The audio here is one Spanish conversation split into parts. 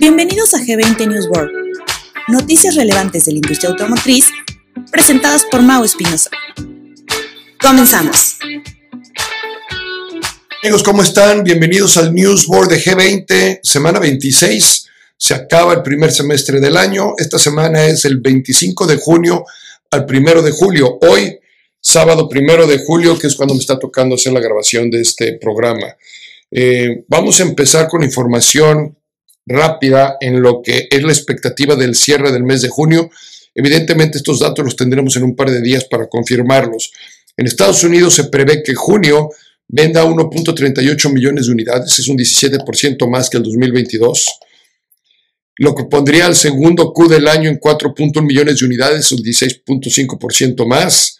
Bienvenidos a G20 News World, noticias relevantes de la industria automotriz presentadas por Mau Espinosa. Comenzamos. Amigos, ¿cómo están? Bienvenidos al News World de G20, semana 26. Se acaba el primer semestre del año. Esta semana es el 25 de junio al 1 de julio. Hoy, sábado 1 de julio, que es cuando me está tocando hacer la grabación de este programa. Eh, vamos a empezar con información rápida en lo que es la expectativa del cierre del mes de junio. Evidentemente estos datos los tendremos en un par de días para confirmarlos. En Estados Unidos se prevé que junio venda 1.38 millones de unidades, es un 17% más que el 2022, lo que pondría al segundo Q del año en 4.1 millones de unidades, un 16.5% más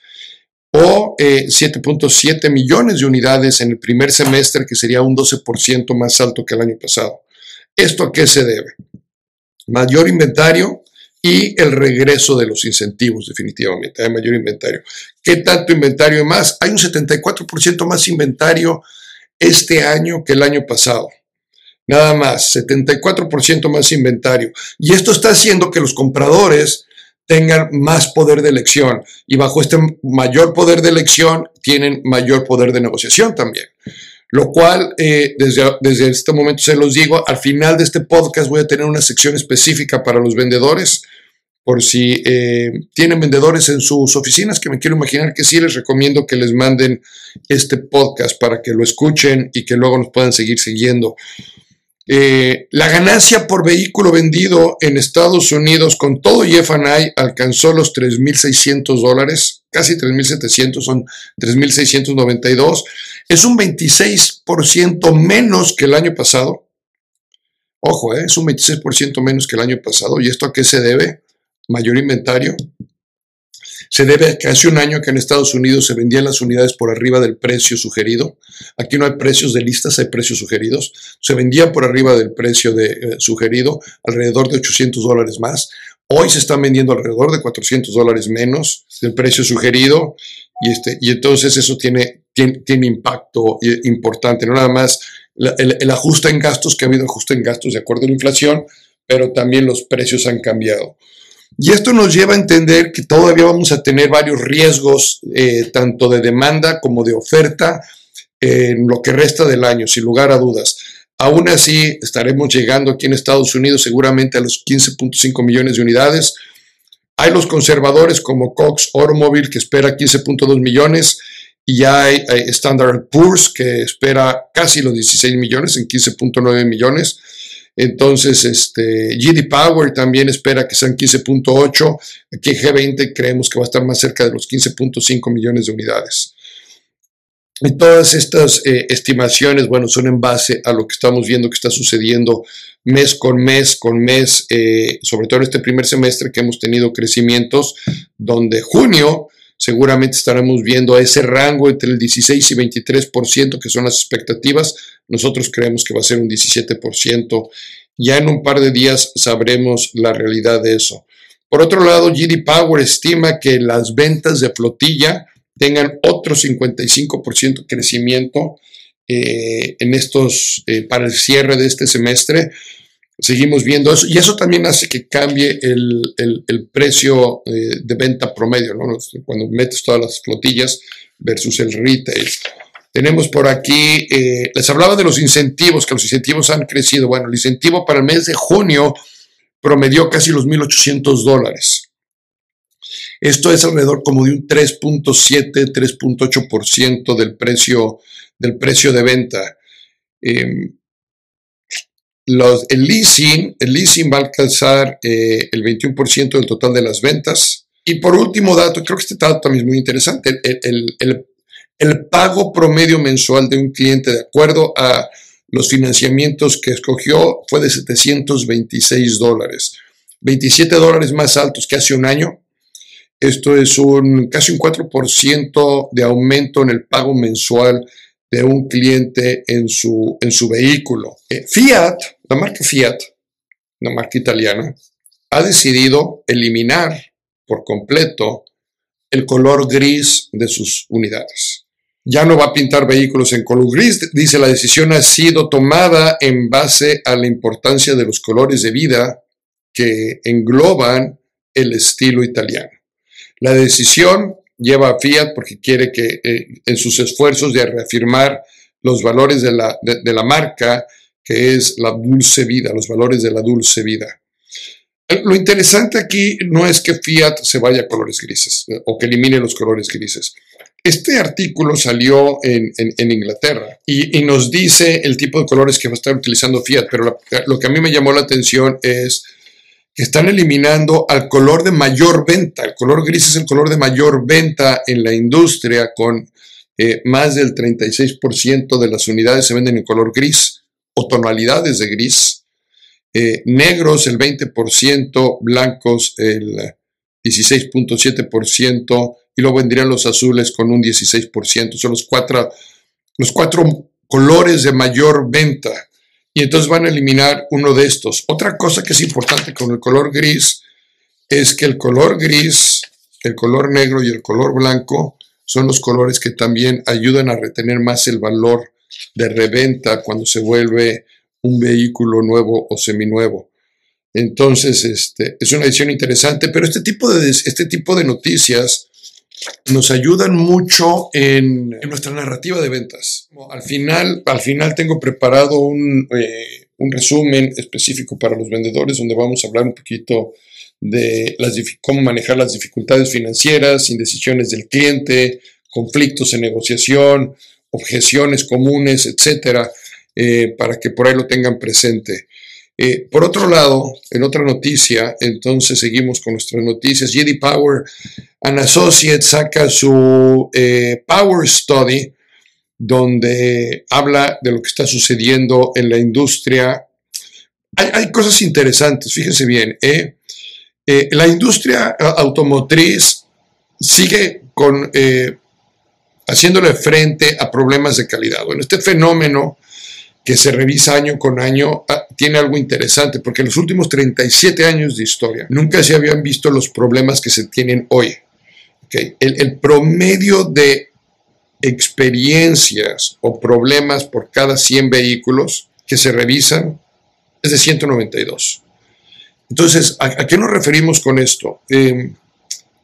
o 7.7 eh, millones de unidades en el primer semestre, que sería un 12% más alto que el año pasado. ¿Esto a qué se debe? Mayor inventario y el regreso de los incentivos, definitivamente. Hay mayor inventario. ¿Qué tanto inventario más? Hay un 74% más inventario este año que el año pasado. Nada más, 74% más inventario. Y esto está haciendo que los compradores tengan más poder de elección y bajo este mayor poder de elección tienen mayor poder de negociación también. Lo cual, eh, desde, desde este momento se los digo, al final de este podcast voy a tener una sección específica para los vendedores, por si eh, tienen vendedores en sus oficinas, que me quiero imaginar que sí, les recomiendo que les manden este podcast para que lo escuchen y que luego nos puedan seguir siguiendo. Eh, la ganancia por vehículo vendido en Estados Unidos con todo y FNI alcanzó los 3.600 dólares, casi 3.700, son 3.692. Es un 26% menos que el año pasado. Ojo, eh, es un 26% menos que el año pasado. ¿Y esto a qué se debe? Mayor inventario, se debe a que hace un año que en Estados Unidos se vendían las unidades por arriba del precio sugerido. Aquí no hay precios de listas, hay precios sugeridos. Se vendían por arriba del precio de, eh, sugerido, alrededor de 800 dólares más. Hoy se están vendiendo alrededor de 400 dólares menos del precio sugerido y, este, y entonces eso tiene, tiene, impacto eh, importante. No nada más el, el ajuste en gastos, que ha habido ajuste en gastos de acuerdo a la inflación, pero también los precios han cambiado. Y esto nos lleva a entender que todavía vamos a tener varios riesgos, eh, tanto de demanda como de oferta, en lo que resta del año, sin lugar a dudas. Aún así, estaremos llegando aquí en Estados Unidos seguramente a los 15.5 millones de unidades. Hay los conservadores como Cox Automobile que espera 15.2 millones y hay, Standard Poor's que espera casi los 16 millones en 15.9 millones. Entonces, este, GD Power también espera que sean 15.8. Aquí G20 creemos que va a estar más cerca de los 15.5 millones de unidades. Y todas estas eh, estimaciones, bueno, son en base a lo que estamos viendo que está sucediendo mes con mes con mes, eh, sobre todo en este primer semestre que hemos tenido crecimientos, donde junio seguramente estaremos viendo ese rango entre el 16 y 23%, que son las expectativas. Nosotros creemos que va a ser un 17%. Ya en un par de días sabremos la realidad de eso. Por otro lado, GD Power estima que las ventas de flotilla tengan otro 55% crecimiento eh, en estos, eh, para el cierre de este semestre seguimos viendo eso y eso también hace que cambie el, precio eh, de venta promedio, ¿no? cuando metes todas las flotillas versus el retail. Tenemos por aquí, eh, les hablaba de los incentivos, que los incentivos han crecido. Bueno, el incentivo para el mes de junio promedió casi los 1.800 dólares. Esto es alrededor como de un 3.7, 3.8% del precio, del precio de venta. Em, el, leasing, el leasing va a alcanzar eh, el 21% del total de las ventas. Y por último dato, creo que este dato también es muy interesante, el, el, pago promedio mensual de un cliente de acuerdo a los financiamientos que escogió fue de 726 dólares, 27 dólares más altos que hace un año. Esto es un casi un 4% de aumento en el pago mensual de un cliente en su, en su vehículo. Eh, Fiat, la marca Fiat, una marca italiana, ha decidido eliminar por completo el color gris de sus unidades. ya no va a pintar vehículos en color gris. Dice, la decisión ha sido tomada en base a la importancia de los colores de vida que engloban el estilo italiano. La decisión lleva a Fiat porque quiere que eh, en sus esfuerzos de reafirmar los valores de la, de la marca, que es la dulce vida, los valores de la dulce vida. Lo interesante aquí no es que Fiat se vaya a colores grises eh, o que elimine los colores grises. Este artículo salió en, Inglaterra y, nos dice el tipo de colores que va a estar utilizando Fiat, pero lo que a mí me llamó la atención es están eliminando al color de mayor venta. El color gris es el color de mayor venta en la industria, con eh, más del 36% de las unidades se venden en color gris o tonalidades de gris. Eh, negros el 20%, blancos el 16.7%, y luego vendrían los azules con un 16%. Son los cuatro, los cuatro colores de mayor venta. Y entonces van a eliminar uno de estos. Otra cosa que es importante con el color gris es que el color gris, el color negro y el color blanco son los colores que también ayudan a retener más el valor de reventa cuando se vuelve un vehículo nuevo o seminuevo. Entonces, este, es una edición interesante, pero este tipo de, este tipo de noticias nos ayudan mucho en, nuestra narrativa de ventas. Al final, al final tengo preparado un, eh, un, resumen específico para los vendedores donde vamos a hablar un poquito de las, cómo manejar las dificultades financieras, indecisiones del cliente, conflictos en negociación, objeciones comunes, etcétera, eh, para que por ahí lo tengan presente. Eh, por otro lado, en otra noticia, entonces seguimos con nuestras noticias. JD Power and Associates saca su eh, Power Study, donde habla de lo que está sucediendo en la industria. Hay, cosas interesantes, fíjense bien. ¿eh? la industria automotriz sigue con, haciéndole frente a problemas de calidad. Bueno, este fenómeno que se revisa año con año, ah, tiene algo interesante, porque en los últimos 37 años de historia nunca se habían visto los problemas que se tienen hoy. El, promedio de experiencias o problemas por cada 100 vehículos que se revisan es de 192. Entonces, ¿a, qué nos referimos con esto? Em,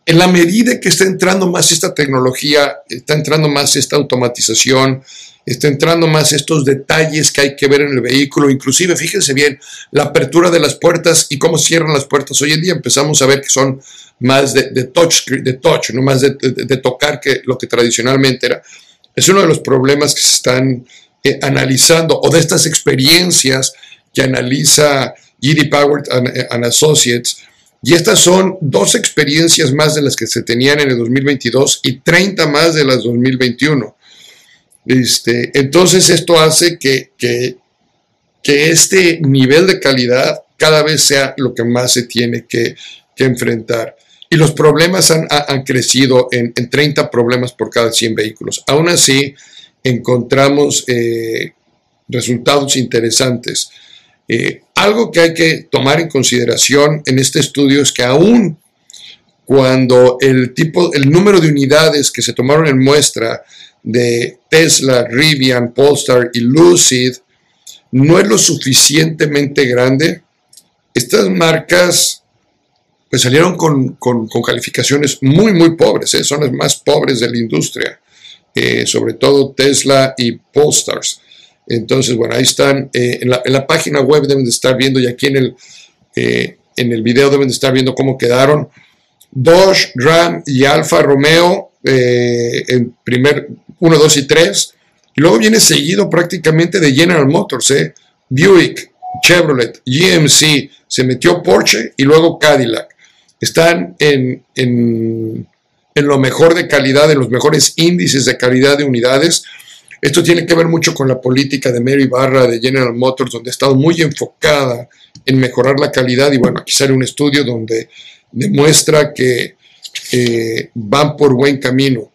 en la medida que está entrando más esta tecnología, está entrando más esta automatización, está entrando más estos detalles que hay que ver en el vehículo, inclusive fíjense bien la apertura de las puertas y cómo cierran las puertas. Hoy en día empezamos a ver que son más de, touch, de touch, no más de, tocar que lo que tradicionalmente era. Es uno de los problemas que se están eh, analizando o de estas experiencias que analiza GD Power and Associates. Y estas son dos experiencias más de las que se tenían en el 2022 y 30 más de las 2021. Este, entonces esto hace que, que, este nivel de calidad cada vez sea lo que más se tiene que, enfrentar. Y los problemas han, crecido en, 30 problemas por cada 100 vehículos. Aún así, encontramos eh, resultados interesantes. Eh, algo que hay que tomar en consideración en este estudio es que aún cuando el tipo, el número de unidades que se tomaron en muestra de Tesla, Rivian, Polestar y Lucid no es lo suficientemente grande, estas marcas pues salieron con, calificaciones muy, muy pobres, ¿eh? son las más pobres de la industria, eh, sobre todo Tesla y Polestars. Entonces, bueno, ahí están, eh, en, la, página web deben de estar viendo y aquí en el, en el video deben de estar viendo cómo quedaron. Dodge, Ram y Alfa Romeo en primer 1, 2 y 3. Y luego viene seguido prácticamente de General Motors, ¿eh? Buick, Chevrolet, GMC, se metió Porsche y luego Cadillac. Están en, en, en lo mejor de calidad, en los mejores índices de calidad de unidades. Esto tiene que ver mucho con la política de Mary Barra de General Motors, donde ha estado muy enfocada en mejorar la calidad. Y bueno, aquí sale un estudio donde demuestra que eh, van por buen camino.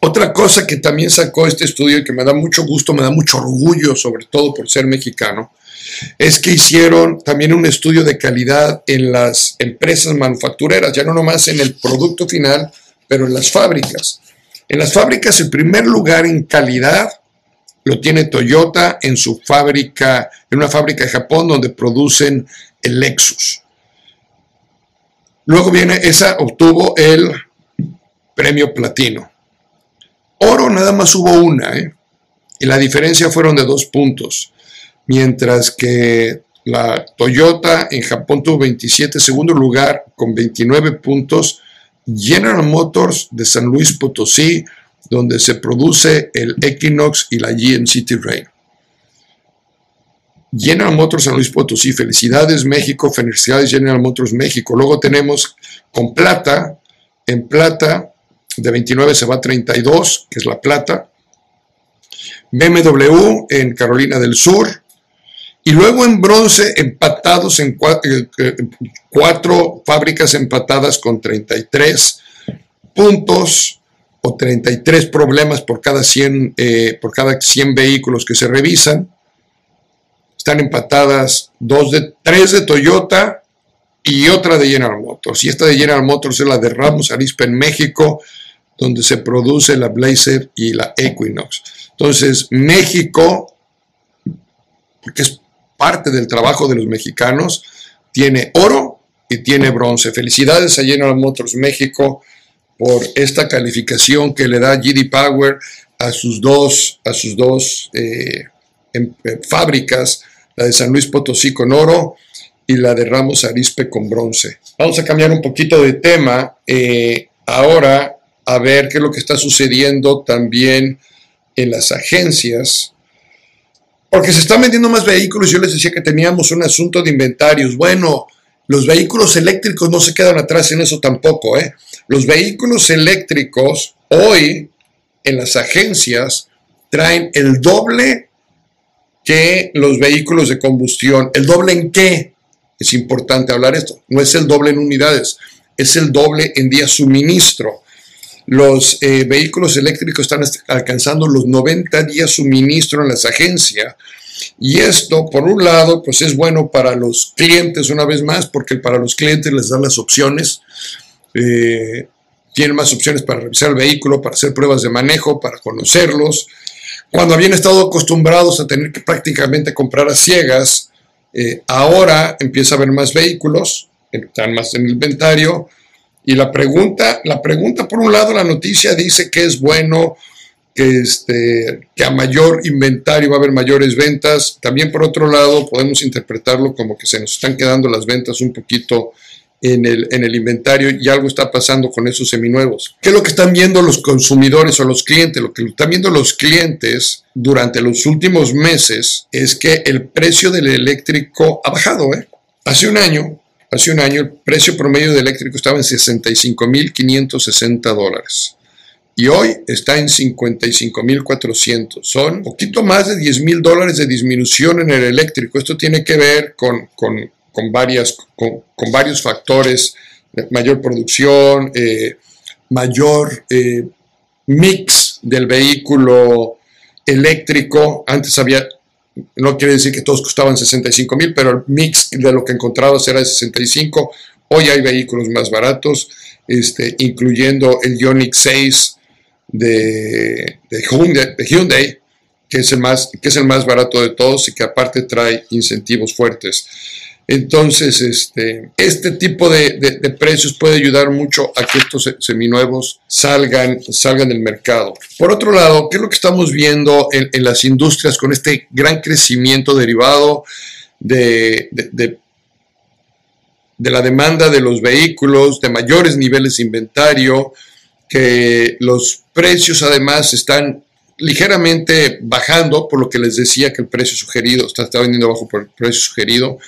Otra cosa que también sacó este estudio y que me da mucho gusto, me da mucho orgullo, sobre todo por ser mexicano, es que hicieron también un estudio de calidad en las empresas manufactureras, ya no nomás en el producto final, pero en las fábricas. En las fábricas, el primer lugar en calidad lo tiene Toyota en su fábrica, en una fábrica de Japón donde producen el Lexus. Luego viene, esa obtuvo el premio platino. Oro nada más hubo una, ¿eh? y la diferencia fueron de dos puntos, mientras que la Toyota en Japón tuvo 27, segundo lugar con 29 puntos, General Motors de San Luis Potosí, donde se produce el Equinox y la GMC Terrain. General Motors San Luis Potosí, felicidades México, felicidades General Motors México. Luego tenemos con plata, en plata de 29 se va a 32, que es la plata. BMW en Carolina del Sur. Y luego en bronce empatados en eh, eh, cuatro, fábricas empatadas con 33 puntos o 33 problemas por cada 100, eh, por cada 100 vehículos que se revisan. Están empatadas dos de, tres de Toyota y otra de General Motors. Y esta de General Motors es la de Ramos Arispe en México, donde se produce la Blazer y la Equinox. Entonces, México, porque es parte del trabajo de los mexicanos, tiene oro y tiene bronce. Felicidades a General Motors México por esta calificación que le da GD Power a sus dos, a sus dos eh, em, eh, fábricas la de San Luis Potosí con oro y la de Ramos Arispe con bronce. Vamos a cambiar un poquito de tema eh, ahora a ver qué es lo que está sucediendo también en las agencias, porque se están vendiendo más vehículos. Yo les decía que teníamos un asunto de inventarios. Bueno, los vehículos eléctricos no se quedan atrás en eso tampoco. ¿eh? Los vehículos eléctricos hoy en las agencias traen el doble que los vehículos de combustión. ¿El doble en qué? Es importante hablar esto. No es el doble en unidades, es el doble en día suministro. Los eh, vehículos eléctricos están alcanzando los 90 días suministro en las agencias. Y esto, por un lado, pues es bueno para los clientes una vez más, porque para los clientes les dan las opciones. Eh, tienen más opciones para revisar el vehículo, para hacer pruebas de manejo, para conocerlos, cuando habían estado acostumbrados a tener que prácticamente comprar a ciegas, eh, ahora empieza a haber más vehículos, están más en el inventario. Y la pregunta, la pregunta, por un lado, la noticia dice que es bueno, que, este, que a mayor inventario va a haber mayores ventas. También, por otro lado, podemos interpretarlo como que se nos están quedando las ventas un poquito en el, en el inventario y algo está pasando con esos seminuevos. ¿Qué es lo que están viendo los consumidores o los clientes? Lo que están viendo los clientes durante los últimos meses es que el precio del eléctrico ha bajado. ¿eh? Hace un año, hace un año el precio promedio del eléctrico estaba en 65.560 dólares y hoy está en 55.400. Son poquito más de 10.000 dólares de disminución en el eléctrico. Esto tiene que ver con, con con, varias, con, varios factores, mayor producción, eh, mayor eh, mix del vehículo eléctrico. Antes había, no quiere decir que todos costaban 65 mil, pero el mix de lo que encontrabas era de 65. Hoy hay vehículos más baratos, este, incluyendo el Ioniq 6 de, Hyundai, de Hyundai que es, el más, que es el más barato de todos y que aparte trae incentivos fuertes. Entonces, este, este tipo de, precios puede ayudar mucho a que estos seminuevos salgan, salgan del mercado. Por otro lado, ¿qué es lo que estamos viendo en, las industrias con este gran crecimiento derivado de, de, la demanda de los vehículos, de mayores niveles de inventario, que los precios además están ligeramente bajando, por lo que les decía que el precio sugerido está, está vendiendo bajo por el precio sugerido.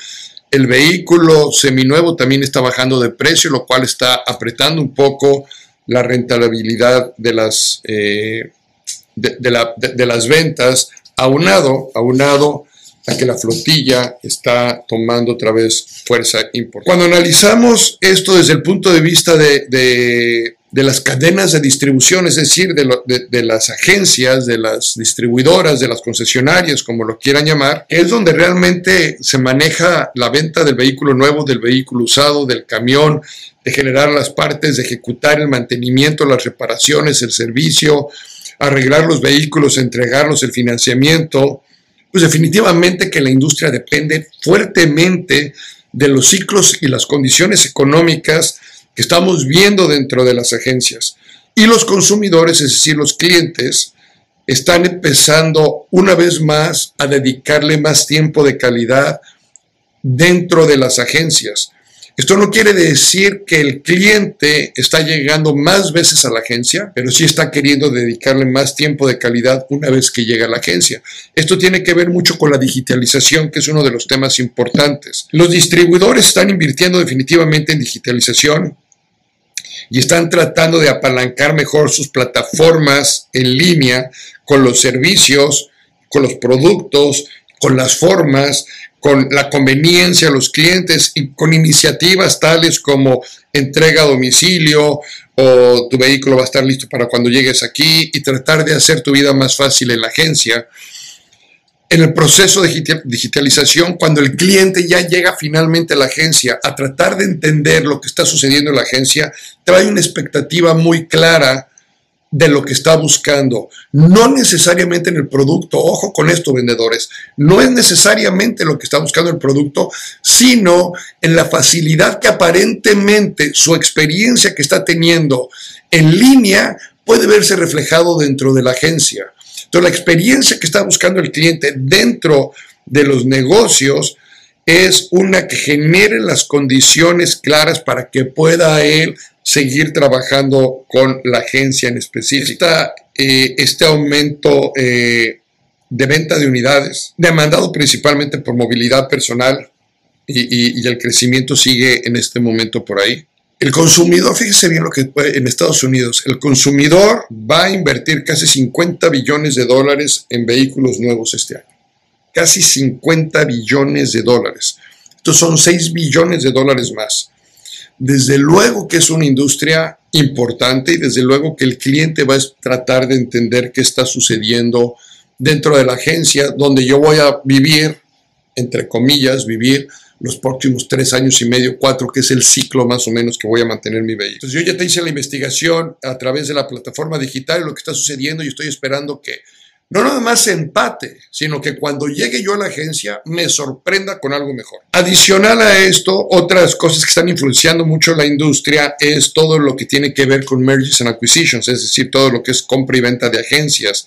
El vehículo seminuevo también está bajando de precio, lo cual está apretando un poco la rentabilidad de las, eh, de, las ventas, aunado, aunado a que la flotilla está tomando otra vez fuerza importante. Cuando analizamos esto desde el punto de vista de, de las cadenas de distribución, es decir, de, las agencias, de las distribuidoras, de las concesionarias, como lo quieran llamar, es donde realmente se maneja la venta del vehículo nuevo, del vehículo usado, del camión, de generar las partes, de ejecutar el mantenimiento, las reparaciones, el servicio, arreglar los vehículos, entregarlos, el financiamiento. Pues definitivamente que la industria depende fuertemente de los ciclos y las condiciones económicas que estamos viendo dentro de las agencias. Y los consumidores, es decir, los clientes, están empezando una vez más a dedicarle más tiempo de calidad dentro de las agencias. Esto no quiere decir que el cliente está llegando más veces a la agencia, pero sí está queriendo dedicarle más tiempo de calidad una vez que llega a la agencia. Esto tiene que ver mucho con la digitalización, que es uno de los temas importantes. Los distribuidores están invirtiendo definitivamente en digitalización y están tratando de apalancar mejor sus plataformas en línea con los servicios, con los productos, con las formas, con la conveniencia a los clientes y con iniciativas tales como entrega a domicilio o tu vehículo va a estar listo para cuando llegues aquí y tratar de hacer tu vida más fácil en la agencia en el proceso de digitalización, cuando el cliente ya llega finalmente a la agencia a tratar de entender lo que está sucediendo en la agencia, trae una expectativa muy clara de lo que está buscando. No necesariamente en el producto, ojo con esto vendedores, no es necesariamente lo que está buscando el producto, sino en la facilidad que aparentemente su experiencia que está teniendo en línea puede verse reflejado dentro de la agencia. Entonces, la experiencia que está buscando el cliente dentro de los negocios es una que genere las condiciones claras para que pueda él seguir trabajando con la agencia en específico. Eh, este aumento eh, de venta de unidades, demandado principalmente por movilidad personal, y, el crecimiento sigue en este momento por ahí. El consumidor, fíjese bien lo que puede en Estados Unidos, el consumidor va a invertir casi 50 billones de dólares en vehículos nuevos este año. Casi 50 billones de dólares. Estos son 6 billones de dólares más. Desde luego que es una industria importante y desde luego que el cliente va a tratar de entender qué está sucediendo dentro de la agencia donde yo voy a vivir, entre comillas, vivir los próximos tres años y medio, cuatro, que es el ciclo más o menos que voy a mantener mi vehículo. Entonces yo ya te hice la investigación a través de la plataforma digital lo que está sucediendo y estoy esperando que no nada más empate, sino que cuando llegue yo a la agencia me sorprenda con algo mejor. Adicional a esto, otras cosas que están influenciando mucho la industria es todo lo que tiene que ver con mergers and acquisitions, es decir, todo lo que es compra y venta de agencias.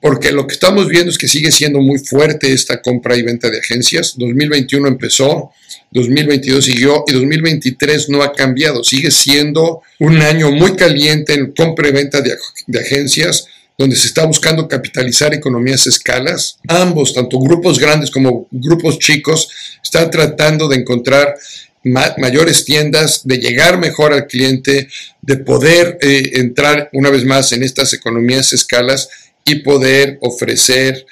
Porque lo que estamos viendo es que sigue siendo muy fuerte esta compra y venta de agencias. 2021 empezó, 2022 siguió y 2023 no ha cambiado. Sigue siendo un año muy caliente en compra y venta de, agencias donde se está buscando capitalizar economías escalas. Ambos, tanto grupos grandes como grupos chicos, están tratando de encontrar mayores tiendas, de llegar mejor al cliente, de poder eh, entrar una vez más en estas economías escalas y poder ofrecer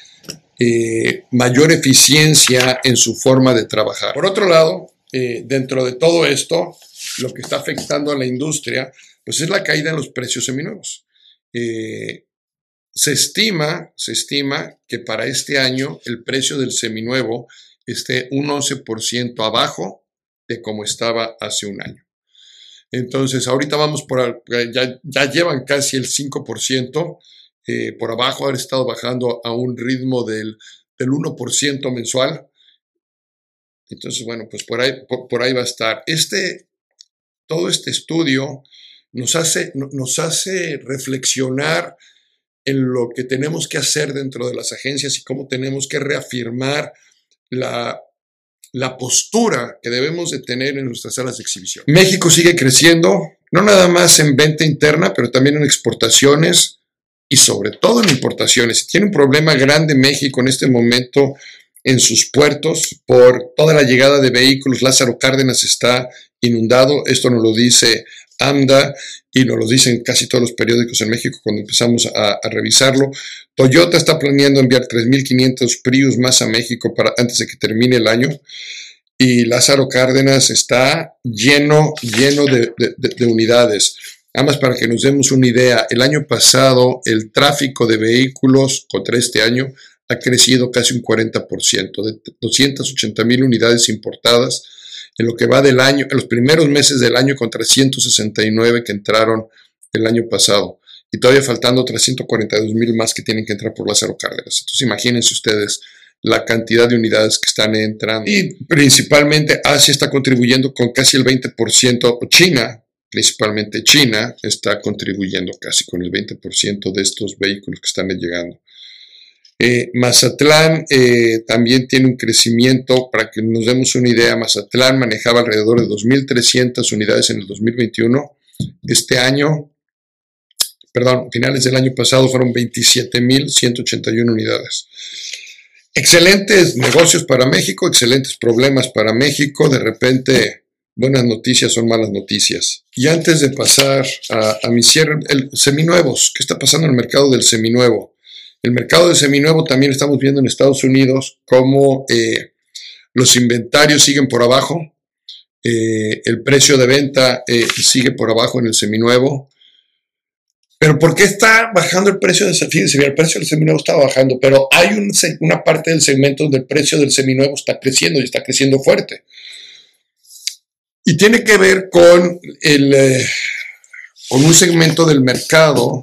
eh, mayor eficiencia en su forma de trabajar. Por otro lado, eh, dentro de todo esto, lo que está afectando a la industria, pues es la caída en los precios seminuevos. Se estima, se estima que para este año el precio del seminuevo esté un 11% abajo de como estaba hace un año. Entonces, ahorita vamos por, ya, ya llevan casi el 5% eh, por abajo, han estado bajando a un ritmo del, del 1% mensual. Entonces, bueno, pues por ahí, por, ahí va a estar. Este, todo este estudio nos hace, nos hace reflexionar en lo que tenemos que hacer dentro de las agencias y cómo tenemos que reafirmar la, la postura que debemos de tener en nuestras salas de exhibición. México sigue creciendo, no nada más en venta interna, pero también en exportaciones y sobre todo en importaciones. Tiene un problema grande México en este momento en sus puertos por toda la llegada de vehículos. Lázaro Cárdenas está inundado, esto nos lo dice AMDA y nos lo dicen casi todos los periódicos en México cuando empezamos a, revisarlo. Toyota está planeando enviar 3.500 Prius más a México para, antes de que termine el año. Y Lázaro Cárdenas está lleno, lleno de, unidades. Nada para que nos demos una idea, el año pasado el tráfico de vehículos contra este año ha crecido casi un 40%, de 280 mil unidades importadas en lo que va del año, en los primeros meses del año contra 169 que entraron el año pasado y todavía faltando 342 mil más que tienen que entrar por Lázaro Cárdenas. Entonces imagínense ustedes la cantidad de unidades que están entrando. Y principalmente Asia está contribuyendo con casi el 20%, China, principalmente China, está contribuyendo casi con el 20% de estos vehículos que están llegando. Eh, Mazatlán eh, también tiene un crecimiento, para que nos demos una idea, Mazatlán manejaba alrededor de 2.300 unidades en el 2021. Este año, perdón, finales del año pasado fueron 27.181 unidades. Excelentes negocios para México, excelentes problemas para México. De repente, buenas noticias son malas noticias. Y antes de pasar a, mi cierre, el seminuevos, ¿qué está pasando en el mercado del seminuevo? El mercado de seminuevo también estamos viendo en Estados Unidos cómo eh, los inventarios siguen por abajo, eh, el precio de venta eh, sigue por abajo en el seminuevo. Pero ¿por qué está bajando el precio de Fíjense, el precio del seminuevo está bajando, pero hay una parte del segmento donde el precio del seminuevo está creciendo y está creciendo fuerte. Y tiene que ver con, el, con un segmento del mercado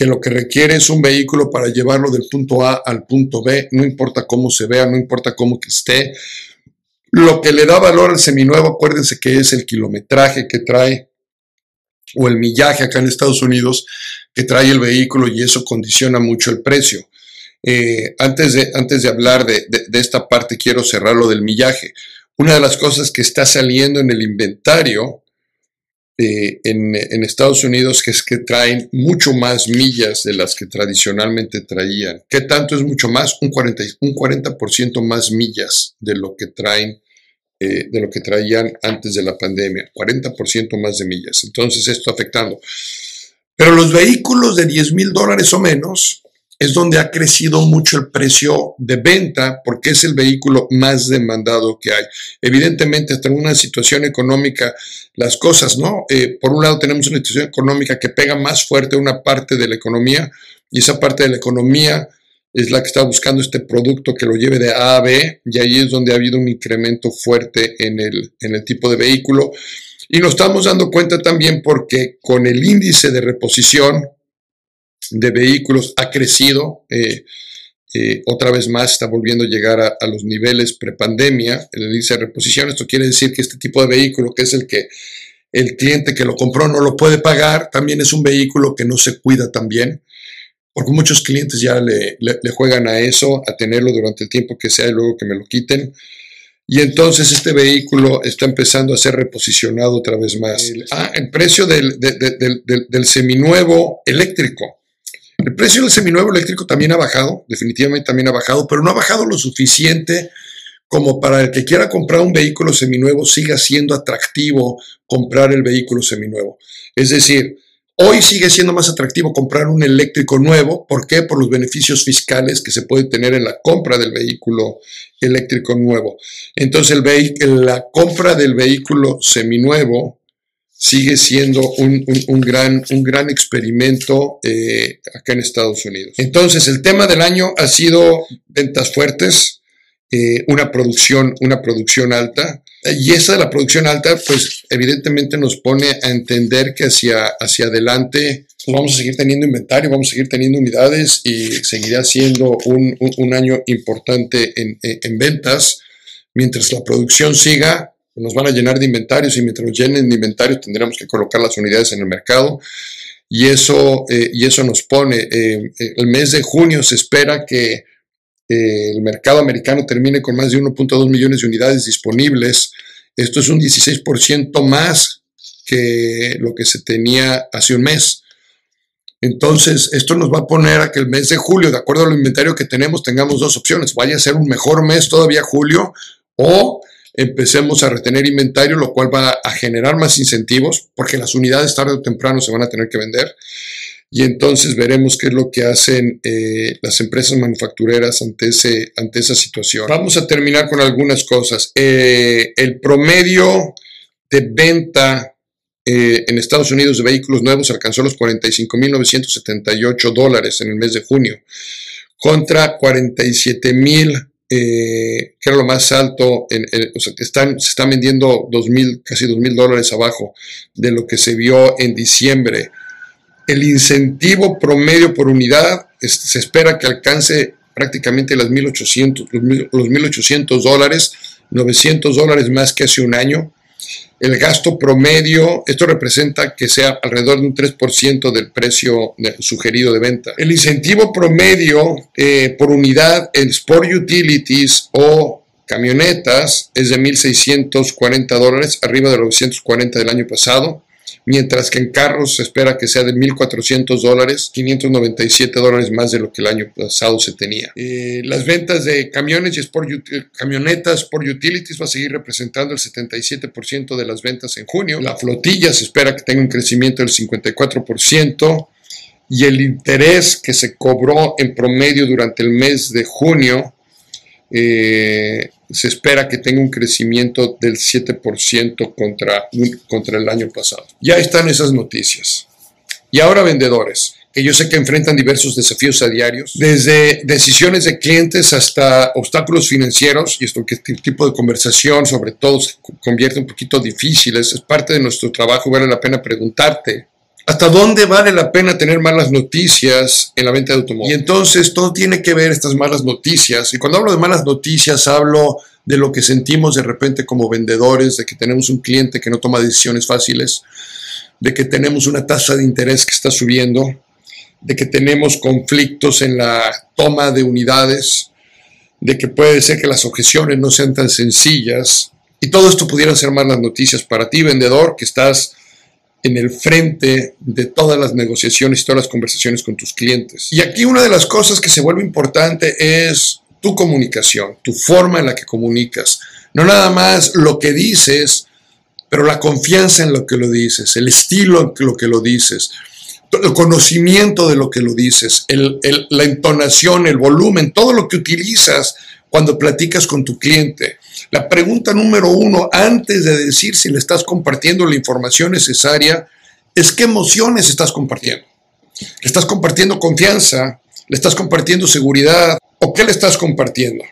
que lo que requiere es un vehículo para llevarlo del punto A al punto B, no importa cómo se vea, no importa cómo que esté. Lo que le da valor al seminuevo, acuérdense que es el kilometraje que trae o el millaje acá en Estados Unidos que trae el vehículo y eso condiciona mucho el precio. Eh, antes, de, antes de hablar de, esta parte, quiero cerrar lo del millaje. Una de las cosas que está saliendo en el inventario eh, en, Estados Unidos es que traen mucho más millas de las que tradicionalmente traían. ¿Qué tanto es mucho más? Un 40%, un 40 más millas de lo que traen eh, de lo que traían antes de la pandemia, 40% más de millas. Entonces esto afectando. Pero los vehículos de 10 mil dólares o menos es donde ha crecido mucho el precio de venta porque es el vehículo más demandado que hay. Evidentemente, hasta en una situación económica, las cosas, ¿no? Eh, por un lado tenemos una situación económica que pega más fuerte una parte de la economía y esa parte de la economía es la que está buscando este producto que lo lleve de A a B y ahí es donde ha habido un incremento fuerte en el, en el tipo de vehículo. Y nos estamos dando cuenta también porque con el índice de reposición de vehículos ha crecido, eh, eh, otra vez más está volviendo a llegar a, a los niveles prepandemia, el índice de reposición. Esto quiere decir que este tipo de vehículo, que es el que el cliente que lo compró no lo puede pagar, también es un vehículo que no se cuida tan bien porque muchos clientes ya le, juegan a eso, a tenerlo durante el tiempo que sea y luego que me lo quiten. Y entonces este vehículo está empezando a ser reposicionado otra vez más. El, ah, el precio del, del, seminuevo eléctrico. El precio del seminuevo eléctrico también ha bajado, definitivamente también ha bajado, pero no ha bajado lo suficiente como para el que quiera comprar un vehículo seminuevo siga siendo atractivo comprar el vehículo seminuevo. Es decir, Hoy sigue siendo más atractivo comprar un eléctrico nuevo. ¿Por qué? Por los beneficios fiscales que se puede tener en la compra del vehículo eléctrico nuevo. Entonces, la compra del vehículo seminuevo sigue siendo un, gran, un gran experimento eh, acá en Estados Unidos. Entonces, el tema del año ha sido ventas fuertes, eh, una, producción, una producción alta. Y esa de la producción alta, pues evidentemente nos pone a entender que hacia, hacia adelante pues, vamos a seguir teniendo inventario, vamos a seguir teniendo unidades y seguirá siendo un, un, año importante en, en, ventas. Mientras la producción siga, nos van a llenar de inventarios y mientras nos llenen de inventarios tendremos que colocar las unidades en el mercado. Y eso, eh, y eso nos pone, eh, el mes de junio se espera que el mercado americano termine con más de 1.2 millones de unidades disponibles. Esto es un 16% más que lo que se tenía hace un mes. Entonces, esto nos va a poner a que el mes de julio, de acuerdo al inventario que tenemos, tengamos dos opciones. Vaya a ser un mejor mes todavía julio o empecemos a retener inventario, lo cual va a generar más incentivos porque las unidades tarde o temprano se van a tener que vender y entonces veremos qué es lo que hacen eh, las empresas manufactureras ante, esa situación. Vamos a terminar con algunas cosas. Eh, el promedio de venta eh, en Estados Unidos de vehículos nuevos alcanzó los 45.978 dólares en el mes de junio, contra 47.000 eh, que era lo más alto, en, o sea, están, se están vendiendo 2.000, casi 2.000 dólares abajo de lo que se vio en diciembre. El incentivo promedio por unidad se espera que alcance prácticamente las 1.800, los 1.800 dólares, 900 dólares más que hace un año. El gasto promedio, esto representa que sea alrededor de un 3% del precio sugerido de venta. El incentivo promedio eh, por unidad en Sport Utilities o camionetas es de 1.640 dólares, arriba de los 940 del año pasado mientras que en carros se espera que sea de 1.400 dólares, 597 dólares más de lo que el año pasado se tenía. Eh, las ventas de camiones y sport, camionetas por utilities va a seguir representando el 77% de las ventas en junio. La flotilla se espera que tenga un crecimiento del 54% y el interés que se cobró en promedio durante el mes de junio eh, se espera que tenga un crecimiento del 7% contra, contra el año pasado. Ya están esas noticias. Y ahora vendedores, que yo sé que enfrentan diversos desafíos a diarios, desde decisiones de clientes hasta obstáculos financieros, y esto que este tipo de conversación sobre todo se convierte un poquito difíciles, es parte de nuestro trabajo, vale la pena preguntarte ¿Hasta dónde vale la pena tener malas noticias en la venta de automóviles? Y entonces todo tiene que ver estas malas noticias. Y cuando hablo de malas noticias, hablo de lo que sentimos de repente como vendedores, de que tenemos un cliente que no toma decisiones fáciles, de que tenemos una tasa de interés que está subiendo, de que tenemos conflictos en la toma de unidades, de que puede ser que las objeciones no sean tan sencillas. Y todo esto pudiera ser malas noticias para ti, vendedor, que estás en el frente de todas las negociaciones y todas las conversaciones con tus clientes. Y aquí una de las cosas que se vuelve importante es tu comunicación, tu forma en la que comunicas. No nada más lo que dices, pero la confianza en lo que lo dices, el estilo en lo que lo dices, el conocimiento de lo que lo dices, la entonación, el volumen, todo lo que utilizas cuando platicas con tu cliente. La pregunta número uno, antes de decir si le estás compartiendo la información necesaria, es qué emociones estás compartiendo. ¿Le estás compartiendo confianza? ¿Le estás compartiendo seguridad? ¿O qué le estás compartiendo?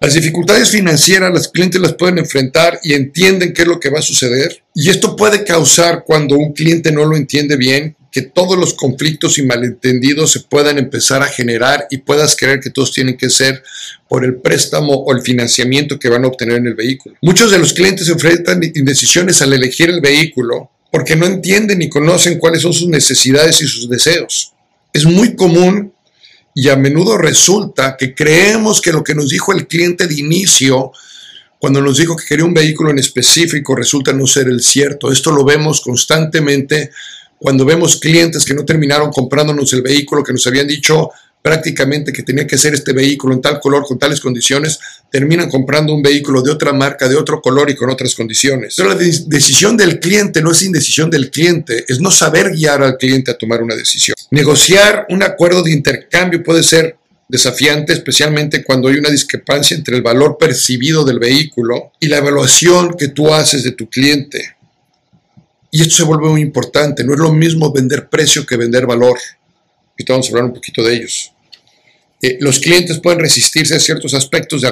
Las dificultades financieras los clientes las pueden enfrentar y entienden qué es lo que va a suceder. Y esto puede causar, cuando un cliente no lo entiende bien, que todos los conflictos y malentendidos se puedan empezar a generar y puedas creer que todos tienen que ser por el préstamo o el financiamiento que van a obtener en el vehículo. Muchos de los clientes enfrentan indecisiones al elegir el vehículo porque no entienden ni conocen cuáles son sus necesidades y sus deseos. Es muy común y a menudo resulta que creemos que lo que nos dijo el cliente de inicio, cuando nos dijo que quería un vehículo en específico, resulta no ser el cierto. Esto lo vemos constantemente cuando vemos clientes que no terminaron comprándonos el vehículo que nos habían dicho prácticamente que tenía que ser este vehículo en tal color, con tales condiciones, terminan comprando un vehículo de otra marca, de otro color y con otras condiciones. Pero la decisión del cliente no es indecisión del cliente, es no saber guiar al cliente a tomar una decisión. Negociar un acuerdo de intercambio puede ser desafiante, especialmente cuando hay una discrepancia entre el valor percibido del vehículo y la evaluación que tú haces de tu cliente. Y esto se vuelve muy importante, no es lo mismo vender precio que vender valor ahorita vamos a hablar un poquito de ellos. Eh, los clientes pueden resistirse a ciertos aspectos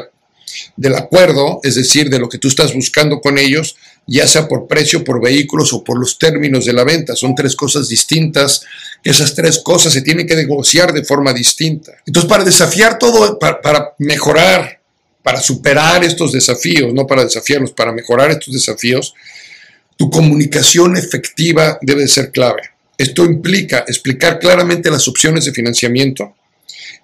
del acuerdo, es decir, de lo que tú estás buscando con ellos, ya sea por precio, por vehículos o por los términos de la venta. Son tres cosas distintas, esas tres cosas se tienen que negociar de forma distinta. Entonces, para desafiar todo, para, para mejorar, para superar estos desafíos, no para desafiarlos, para mejorar estos desafíos, tu comunicación efectiva debe ser clave. Esto implica explicar claramente las opciones de financiamiento,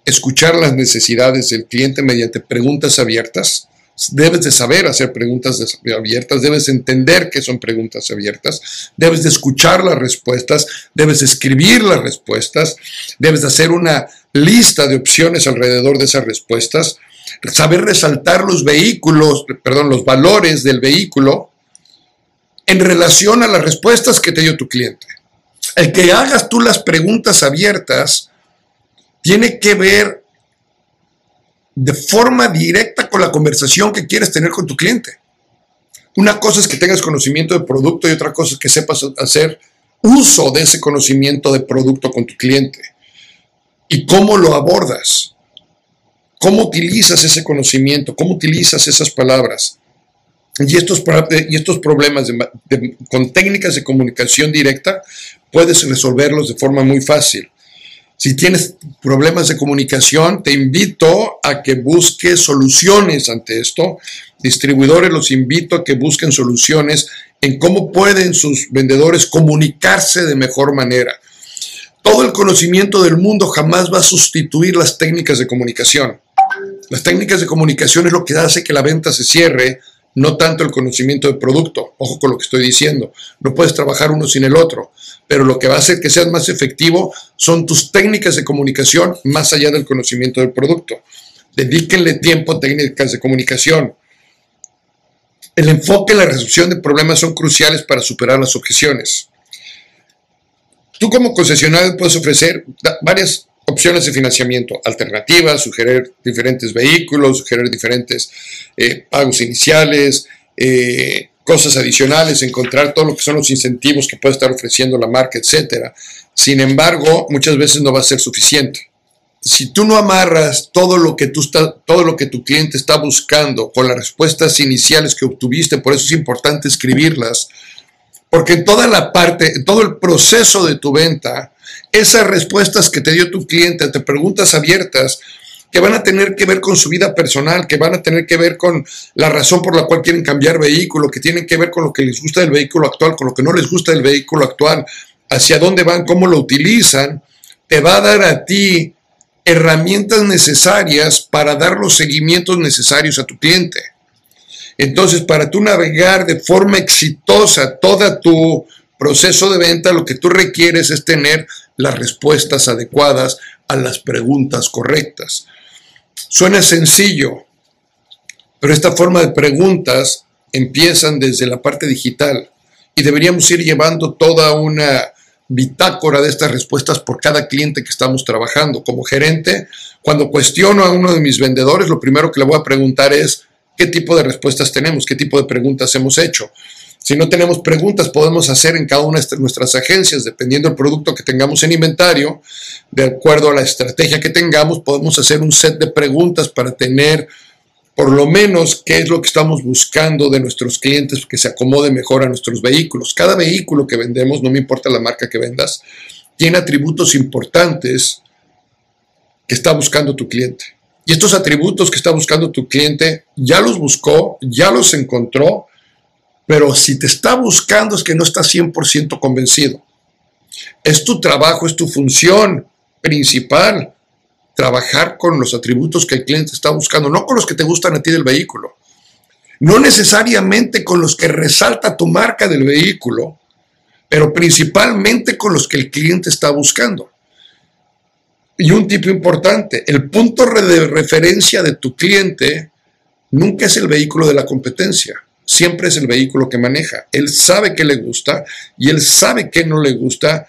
escuchar las necesidades del cliente mediante preguntas abiertas. Debes de saber hacer preguntas abiertas, debes entender qué son preguntas abiertas, debes de escuchar las respuestas, debes de escribir las respuestas, debes de hacer una lista de opciones alrededor de esas respuestas, saber resaltar los vehículos, perdón, los valores del vehículo en relación a las respuestas que te dio tu cliente. El que hagas tú las preguntas abiertas tiene que ver de forma directa con la conversación que quieres tener con tu cliente. Una cosa es que tengas conocimiento de producto y otra cosa es que sepas hacer uso de ese conocimiento de producto con tu cliente. ¿Y cómo lo abordas? ¿Cómo utilizas ese conocimiento? ¿Cómo utilizas esas palabras? Y estos, y estos problemas con técnicas de comunicación directa puedes resolverlos de forma muy fácil. Si tienes problemas de comunicación, te invito a que busques soluciones ante esto. Distribuidores, los invito a que busquen soluciones en cómo pueden sus vendedores comunicarse de mejor manera. Todo el conocimiento del mundo jamás va a sustituir las técnicas de comunicación. Las técnicas de comunicación es lo que hace que la venta se cierre, no tanto el conocimiento del producto. Ojo con lo que estoy diciendo. No puedes trabajar uno sin el otro, pero lo que va a hacer que seas más efectivo son tus técnicas de comunicación más allá del conocimiento del producto. Dedíquenle tiempo a técnicas de comunicación. El enfoque y la resolución de problemas son cruciales para superar las objeciones. Tú como concesionario puedes ofrecer varias opciones de financiamiento alternativas, sugerir diferentes vehículos, sugerir diferentes eh, pagos iniciales, eh, cosas adicionales, encontrar todo lo que son los incentivos que puede estar ofreciendo la marca, etc. Sin embargo, muchas veces no va a ser suficiente. Si tú no amarras todo lo que tú está, todo lo que tu cliente está buscando con las respuestas iniciales que obtuviste, por eso es importante escribirlas, porque toda la parte, todo el proceso de tu venta, esas respuestas que te dio tu cliente ante preguntas abiertas, que van a tener que ver con su vida personal, que van a tener que ver con la razón por la cual quieren cambiar vehículo, que tienen que ver con lo que les gusta del vehículo actual, con lo que no les gusta del vehículo actual, hacia dónde van, cómo lo utilizan, te va a dar a ti herramientas necesarias para dar los seguimientos necesarios a tu cliente. Entonces, para tú navegar de forma exitosa toda tu proceso de venta, lo que tú requieres es tener las respuestas adecuadas a las preguntas correctas. Suena sencillo, pero esta forma de preguntas empiezan desde la parte digital y deberíamos ir llevando toda una bitácora de estas respuestas por cada cliente que estamos trabajando. Como gerente, cuando cuestiono a uno de mis vendedores, lo primero que le voy a preguntar es, ¿qué tipo de respuestas tenemos? ¿Qué tipo de preguntas hemos hecho? Si no tenemos preguntas, podemos hacer en cada una de nuestras agencias, dependiendo del producto que tengamos en inventario, de acuerdo a la estrategia que tengamos, podemos hacer un set de preguntas para tener por lo menos qué es lo que estamos buscando de nuestros clientes que se acomode mejor a nuestros vehículos. Cada vehículo que vendemos, no me importa la marca que vendas, tiene atributos importantes que está buscando tu cliente. Y estos atributos que está buscando tu cliente ya los buscó, ya los encontró pero si te está buscando es que no está 100% convencido. Es tu trabajo, es tu función principal, trabajar con los atributos que el cliente está buscando, no con los que te gustan a ti del vehículo, no necesariamente con los que resalta tu marca del vehículo, pero principalmente con los que el cliente está buscando. Y un tipo importante, el punto de referencia de tu cliente nunca es el vehículo de la competencia siempre es el vehículo que maneja. Él sabe qué le gusta y él sabe qué no le gusta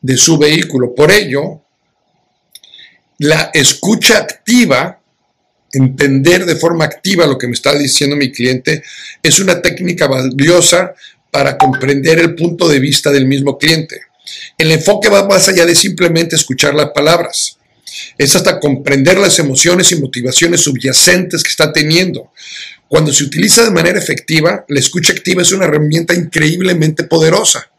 de su vehículo. Por ello, la escucha activa, entender de forma activa lo que me está diciendo mi cliente, es una técnica valiosa para comprender el punto de vista del mismo cliente. El enfoque va más allá de simplemente escuchar las palabras. Es hasta comprender las emociones y motivaciones subyacentes que está teniendo. Cuando se utiliza de manera efectiva, la escucha activa es una herramienta increíblemente poderosa.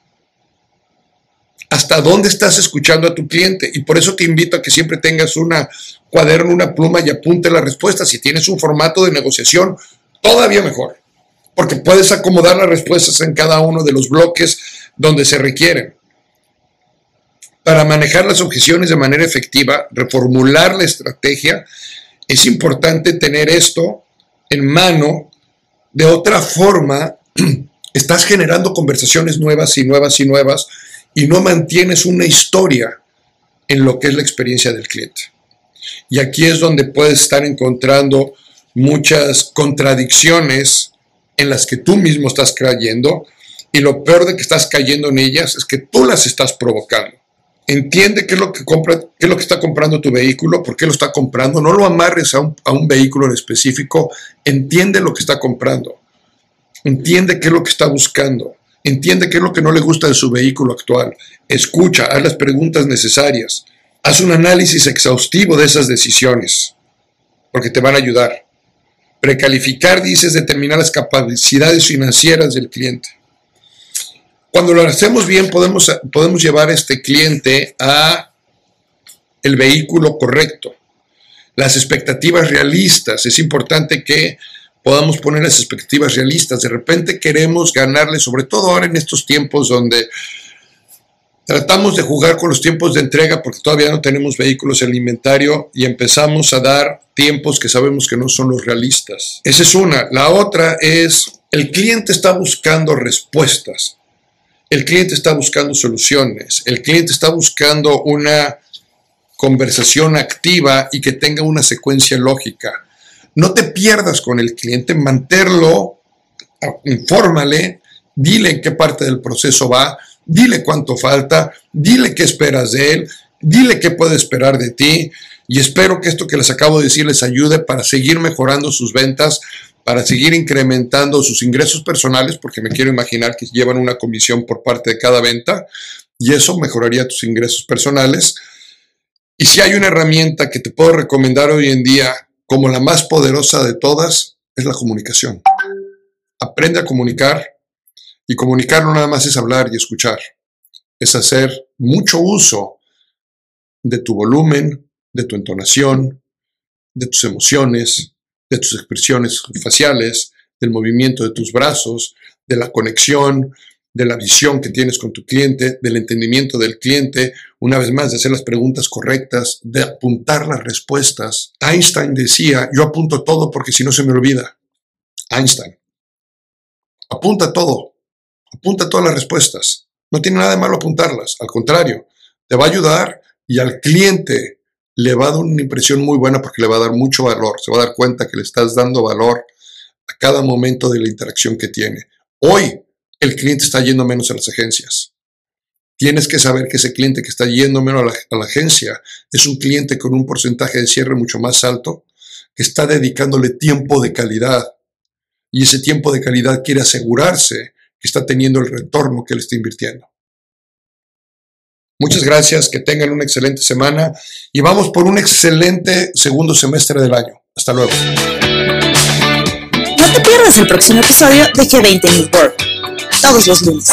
¿Hasta dónde estás escuchando a tu cliente? Y por eso te invito a que siempre tengas una cuaderno, una pluma y apunte la respuesta. Si tienes un formato de negociación, todavía mejor, porque puedes acomodar las respuestas en cada uno de los bloques donde se requieren. Para manejar las objeciones de manera efectiva, reformular la estrategia, es importante tener esto en mano, de otra forma, estás generando conversaciones nuevas y nuevas y nuevas y no mantienes una historia en lo que es la experiencia del cliente. Y aquí es donde puedes estar encontrando muchas contradicciones en las que tú mismo estás cayendo y lo peor de que estás cayendo en ellas es que tú las estás provocando entiende qué es lo que compra, qué es lo que está comprando tu vehículo, por qué lo está comprando, no lo amarres a un, a un, vehículo en específico, entiende lo que está comprando. Entiende qué es lo que está buscando. Entiende qué es lo que no le gusta de su vehículo actual. Escucha, haz las preguntas necesarias. Haz un análisis exhaustivo de esas decisiones, porque te van a ayudar. Precalificar, dices, determinar las capacidades financieras del cliente. Cuando lo hacemos bien, podemos, podemos llevar a este cliente a el vehículo correcto. Las expectativas realistas. Es importante que podamos poner las expectativas realistas. De repente queremos ganarle, sobre todo ahora en estos tiempos donde tratamos de jugar con los tiempos de entrega porque todavía no tenemos vehículos en el inventario y empezamos a dar tiempos que sabemos que no son los realistas. Esa es una. La otra es, el cliente está buscando respuestas. El cliente está buscando soluciones. El cliente está buscando una conversación activa y que tenga una secuencia lógica. No te pierdas con el cliente, manténlo, infórmale, dile en qué parte del proceso va, dile cuánto falta, dile qué esperas de él, dile qué puede esperar de ti y espero que esto que les acabo de decir les ayude para seguir mejorando sus ventas, para seguir incrementando sus ingresos personales, porque me quiero imaginar que llevan una comisión por parte de cada venta y eso mejoraría tus ingresos personales y si hay una herramienta que te puedo recomendar hoy en día como la más poderosa de todas, es la comunicación. Aprende a comunicar y comunicar no nada más es hablar y escuchar, es hacer mucho uso de tu volumen, de tu entonación, de tus emociones, de tus expresiones faciales, del movimiento de tus brazos, de la conexión, de la visión que tienes con tu cliente, del entendimiento del cliente, una vez más, de hacer las preguntas correctas, de apuntar las respuestas. Einstein decía, yo apunto todo porque si no se me olvida. Einstein. Apunta todo. Apunta todas las respuestas. No tiene nada de malo apuntarlas. Al contrario, te va a ayudar y al cliente le va a dar una impresión muy buena porque le va a dar mucho valor. Se va a dar cuenta que le estás dando valor a cada momento de la interacción que tiene. Hoy el cliente está yendo menos a las agencias. Tienes que saber que ese cliente que está yendo menos a la, agencia es un cliente con un porcentaje de cierre mucho más alto, que está dedicándole tiempo de calidad. Y ese tiempo de calidad quiere asegurarse que está teniendo el retorno que le está invirtiendo. Muchas gracias, que tengan una excelente semana y vamos por un excelente segundo semestre del año. Hasta luego. No te pierdas el próximo episodio de G20 New todos los lunes.